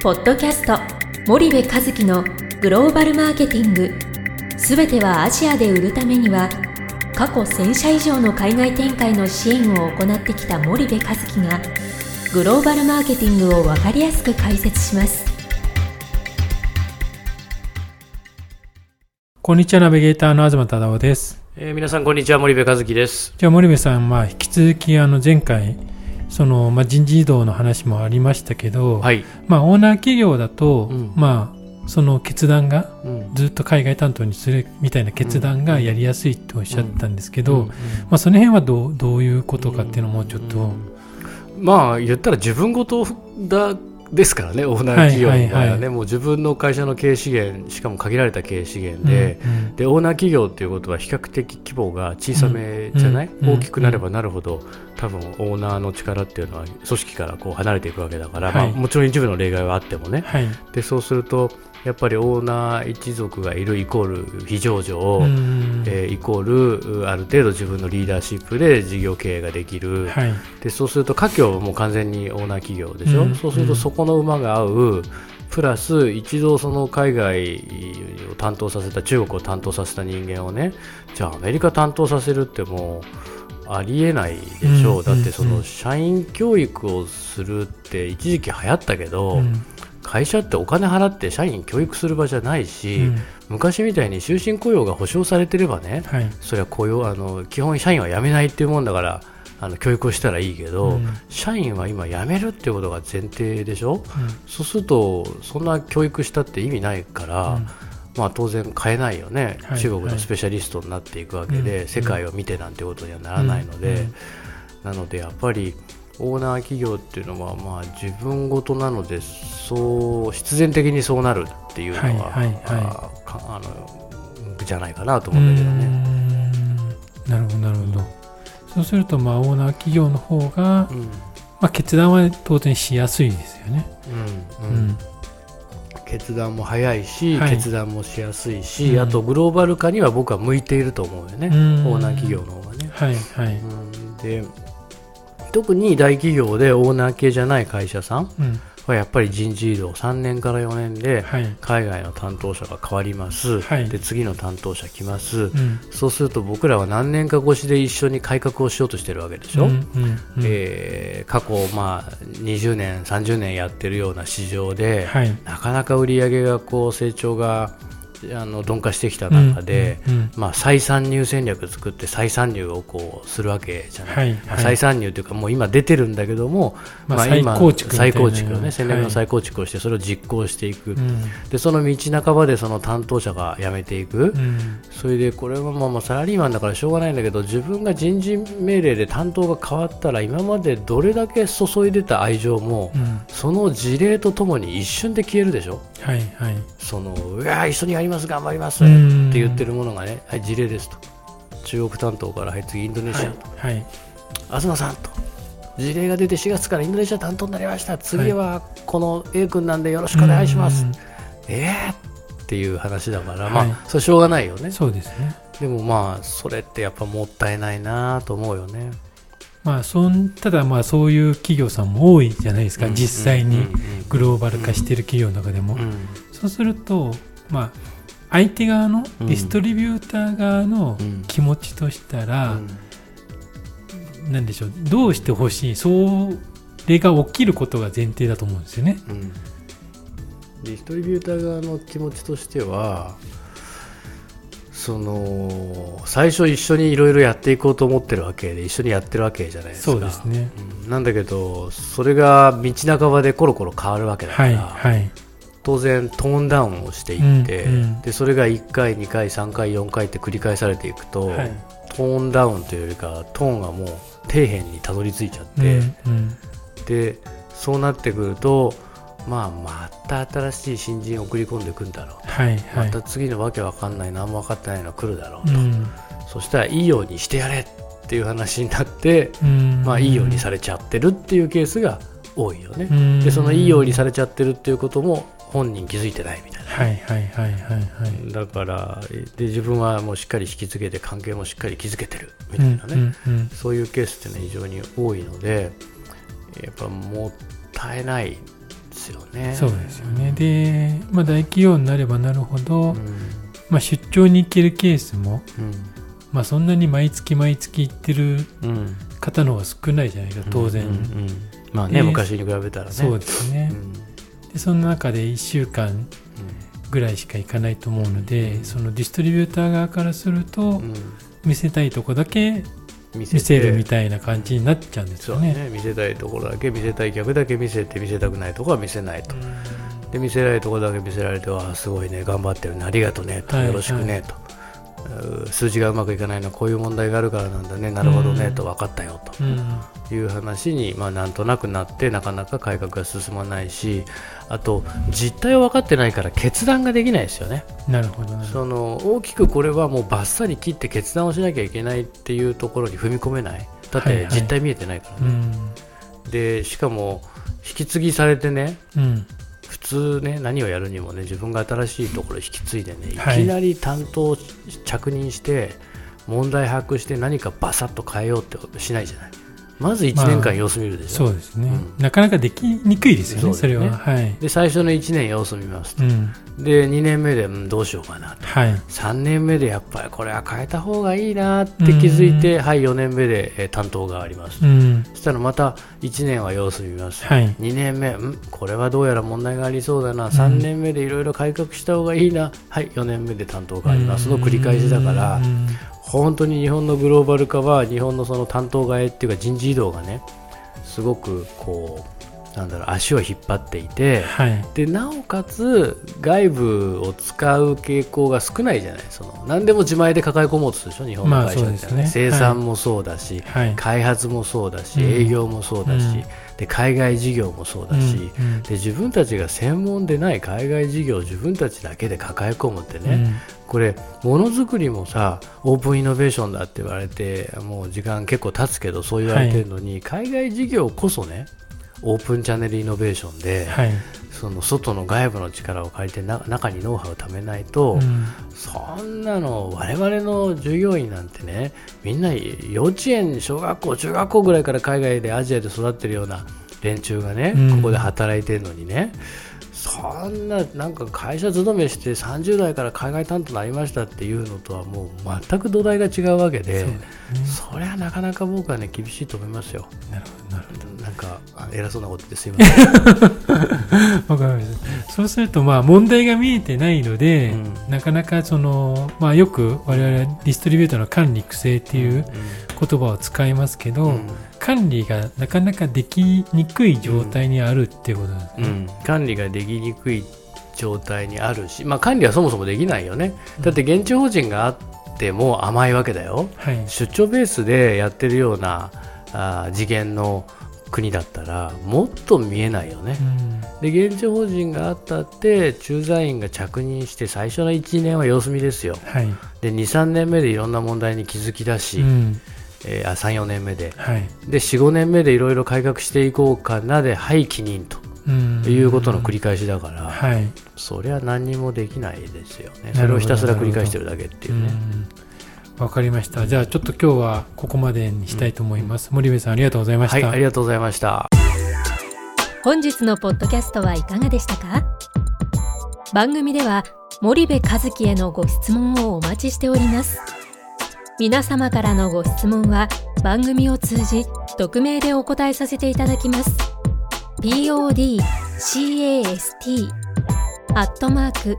ポッドキャスト森部和樹のグローバルマーケティング。すべてはアジアで売るためには過去1000社以上の海外展開の支援を行ってきた森部和樹がグローバルマーケティングを分かりやすく解説します。こんにちはナビゲーターの東忠夫です。えー皆さんこんにちは森部和樹です。じゃあ森部さん、まあ、引き続きあの前回その、まあ、人事異動の話もありましたけど、はい、まあ、オーナー企業だと、うん。まあ、その決断がうん。ずっと海外担当にするみたいな決断がやりやすいとおっしゃったんですけど、まあ、その辺はどうどういうことかっていうのをもうちょっと、まあ言ったら自分事だですからねオーナー企業の場合はね、はいはいはい。もう自分の会社の経営資源しかも限られた経営資源で、うんうん。でオーナー企業っていうことは比較的規模が小さめじゃない、うんうん。大きくなればなるほど多分オーナーの力っていうのは組織からこう離れていくわけだから、はい。まあ、もちろん一部の例外はあってもね。はい。でそうするとやっぱりオーナー一族がいるイコール非上場、うんえーイコールうある程度自分のリーダーシップで事業経営ができる、はい。でそうすると家業はもう完全にオーナー企業でしょ、うんそうするとそこの馬が合うプラス一度その海外を担当させた中国を担当させた人間をねじゃあアメリカ担当させるってもうありえないでしょう、うんだってそうんの社員教育をするって一時期流行ったけど、うん。会社ってお金払って社員教育する場じゃないし、うん。昔みたいに終身雇用が保障されてればね、はい。それは雇用あの基本社員は辞めないっていうもんだからあの教育をしたらいいけど、うん。社員は今辞めるっていうことが前提でしょ？そうするとそんな教育したって意味ないから、うん。まあ、当然変えないよね、はい。中国のスペシャリストになっていくわけで、うん。世界を見てなんてことにはならないので、うん。なのでやっぱりオーナー企業っていうのはまあ自分事なのでそう必然的にそうなるっていうのは、はいはいはい。あのじゃないかなと思うんだけどね。なるほどなるほどそうするとまあオーナー企業の方が、うん。まあ、決断は当然しやすいですよね。うんうん。決断も早いし、はい。決断もしやすいし、うん。あとグローバル化には僕は向いていると思うよね、うん。オーナー企業の方がね。はいはい。うん。で特に大企業でオーナー系じゃない会社さんはやっぱり人事異動3年から4年ではい。海外の担当者が変わります、はい。で次の担当者来ます、うん。そうすると僕らは何年か越しで一緒に改革をしようとしてるわけでしょ、うんうんうん。えー過去、まあ、20年、30年やってるような市場で、はい。なかなか売り上げがこう成長があの鈍化してきた中で、うんうんまあ、再参入戦略作って再参入をこうするわけじゃない、はいまあはい。再参入というかもう今出てるんだけども、まあ今再構築再構築をね戦略はいの再構築をしてそれを実行していく、うん。でその道半ばでその担当者が辞めていく、うん。それでこれはまあまあサラリーマンだからしょうがないんだけど自分が人事命令で担当が変わったら今までどれだけ注いでた愛情も、うん。その事例とともに一瞬で消えるでしょはいはい。そのうわー一緒にやります頑張りますっうん。て言ってるものがねはい事例ですと。中国担当からはい次インドネシアと、はい。東さんと。事例が出て4月からインドネシア担当になりました。次はこの A 君なんでよろしくお願いします、うん。えーっていう話だから、はい。まあそれしょうがないよね。そうですね。でもまあそれってやっぱもったいないなと思うよねまあ、そんただまあそういう企業さんも多いじゃないですか、うん実際にグローバル化している企業の中でも、うん。そうすると、まあ、相手側のうん。ディストリビューター側のうん。気持ちとしたら、うん。なんでしょうどうしてほしいそれが起きることが前提だと思うんですよね。うん。ディストリビューター側の気持ちとしてはその最初一緒にいろいろやっていこうと思ってるわけで一緒にやってるわけじゃないですか。そうですね。うん。なんだけどそれが道半ばでコロコロ変わるわけだかはいら、はい。当然トーンダウンをしていって、うんうん。でそれが1回2回3回4回って繰り返されていくと、はい。トーンダウンというよりかトーンがもう底辺にたどり着いちゃって、うんうん。でそうなってくるとまあまた新しい新人を送り込んでいくんだろう、はいはい。また次のわけわかんない何も分かってないのが来るだろうと、うん。そしたらいいようにしてやれっていう話になって、うん。まあいいようにされちゃってるっていうケースが多いよね、うん。でそのいいようにされちゃってるっていうことも本人気づいてないみたいな。はいはいはいはいはい。だからで自分はもうしっかり引き継げて関係もしっかり築けてるみたいなね、うんうんうん。そういうケースっていうのは非常に多いのでやっぱもったいないですよね。そうですよね。で、まあ、大企業になればなるほど、うん。まあ、出張に行けるケースも、うん。まあ、そんなに毎月毎月行ってるうん。方の方が少ないじゃないか当然、うん。うんうん。まあね、で昔に比べたらね。そうですね。う、ん。でその中で1週間ぐらいしか行かないと思うのでそのディストリビューター側からすると見せたいとこだけ見見せるみてたいな感じになっちゃうんですよね。ね。見せたいところだけ見せたい客だけ見せて見せたくないところは見せないと。で見せられるところだけ見せられてはすごいね。頑張ってるね。ありがとうね。と。はいよろしくね。と、うー数字がうまくいかないのはこういう問題があるからなんだねなるほどねうん。と分かったようん。という話に、まあ、なんとなくなってなかなか改革が進まないしあと実態を分かってないから決断ができないですよね。なるほどなるほどその大きくこれはもうバッサリ切って決断をしなきゃいけないっていうところに踏み込めない。だっはいはい。て実態見えてないからね、うん。でしかも引き継ぎされてねうん。普通ね何をやるにもね自分が新しいところを引き継いでねい。きはいなり担当着任して問題把握して何かバサッと変えようってしないじゃないまず1年間様子見るでしょ、そうですね、うん。なかなかできにくいですよねそね。れは。はい、で最初の1年様子見ますと。うん、で2年目で、うんどうしようかなと。はい。3年目でやっぱりこれは変えた方がいいなって気づいて、はい4年目で、えー担当があります、うん。そしたらまた1年は様子見ます、はい。2年目、んこれはどうやら問題がありそうだな、3年目でいろいろ改革した方がいいな、はい、4年目で担当がありますの繰り返しだから。う、ん本当に日本のグローバル化は、日本のその担当替えっていうか人事異動がね、すごくこう、なんだろう、足を引っ張っていて、はい。でなおかつ外部を使う傾向が少ないじゃない。その何でも自前で抱え込もうとするでしょ日本の会社って、ね。生産もそうだし、はい。開発もそうだし、うん。営業もそうだし、うん。で海外事業もそうだし、うん。うん。で自分たちが専門でない海外事業を自分たちだけで抱え込むってね、これものづくりもさオープンイノベーションだって言われてもう時間結構経つけどそう言われてるのに、海外事業こそねオープンチャンネルイノベーションで、はい。その外の外部の力を借りてな中にノウハウを貯めないと、うん。そんなの我々の従業員なんてねみんな幼稚園小学校中学校ぐらいから海外でアジアで育ってるような連中がね、うん。ここで働いてるのにねそんななんか会社勤めして30代から海外担当になりましたっていうのとはもう全く土台が違うわけでそね。それはなかなか僕はね厳しいと思いますよ。なるほどかあ偉そうなこと言ってすいません。かりました。そうするとまあ問題が見えてないので、うん。なかなかそのまあよく我々はディストリビューターの管理育成っていう言葉を使いますけど、うん。管理がなかなかできにくい状態にあるっていうことなんですね。うん、管理ができにくい状態にあるし、まあ、管理はそもそもできないよね。だって現地法人があっても甘いわけだよ。はい。出張ベースでやってるようなあー次元の国だったらもっと見えないよねうんで現地法人があったって駐在員が着任して最初の1年は様子見ですよはい。で23年目でいろんな問題に気づきだし、うんえーあ34年目ではい。で45年目でいろいろ改革していこうかなではい帰任とうんいうことの繰り返しだから、はい。そりゃ何にもできないですよね。それをひたすら繰り返してるだけっていうね。うんわかりました。じゃあちょっと今日はここまでにしたいと思います。森部さんありがとうございまはい、した。ありがとうございました。本日のポッドキャストはいかがでしたか？番組では森部和樹へのご質問をお待ちしております皆様からのご質問は番組を通じ匿名でお答えさせていただきます podcast アットマーク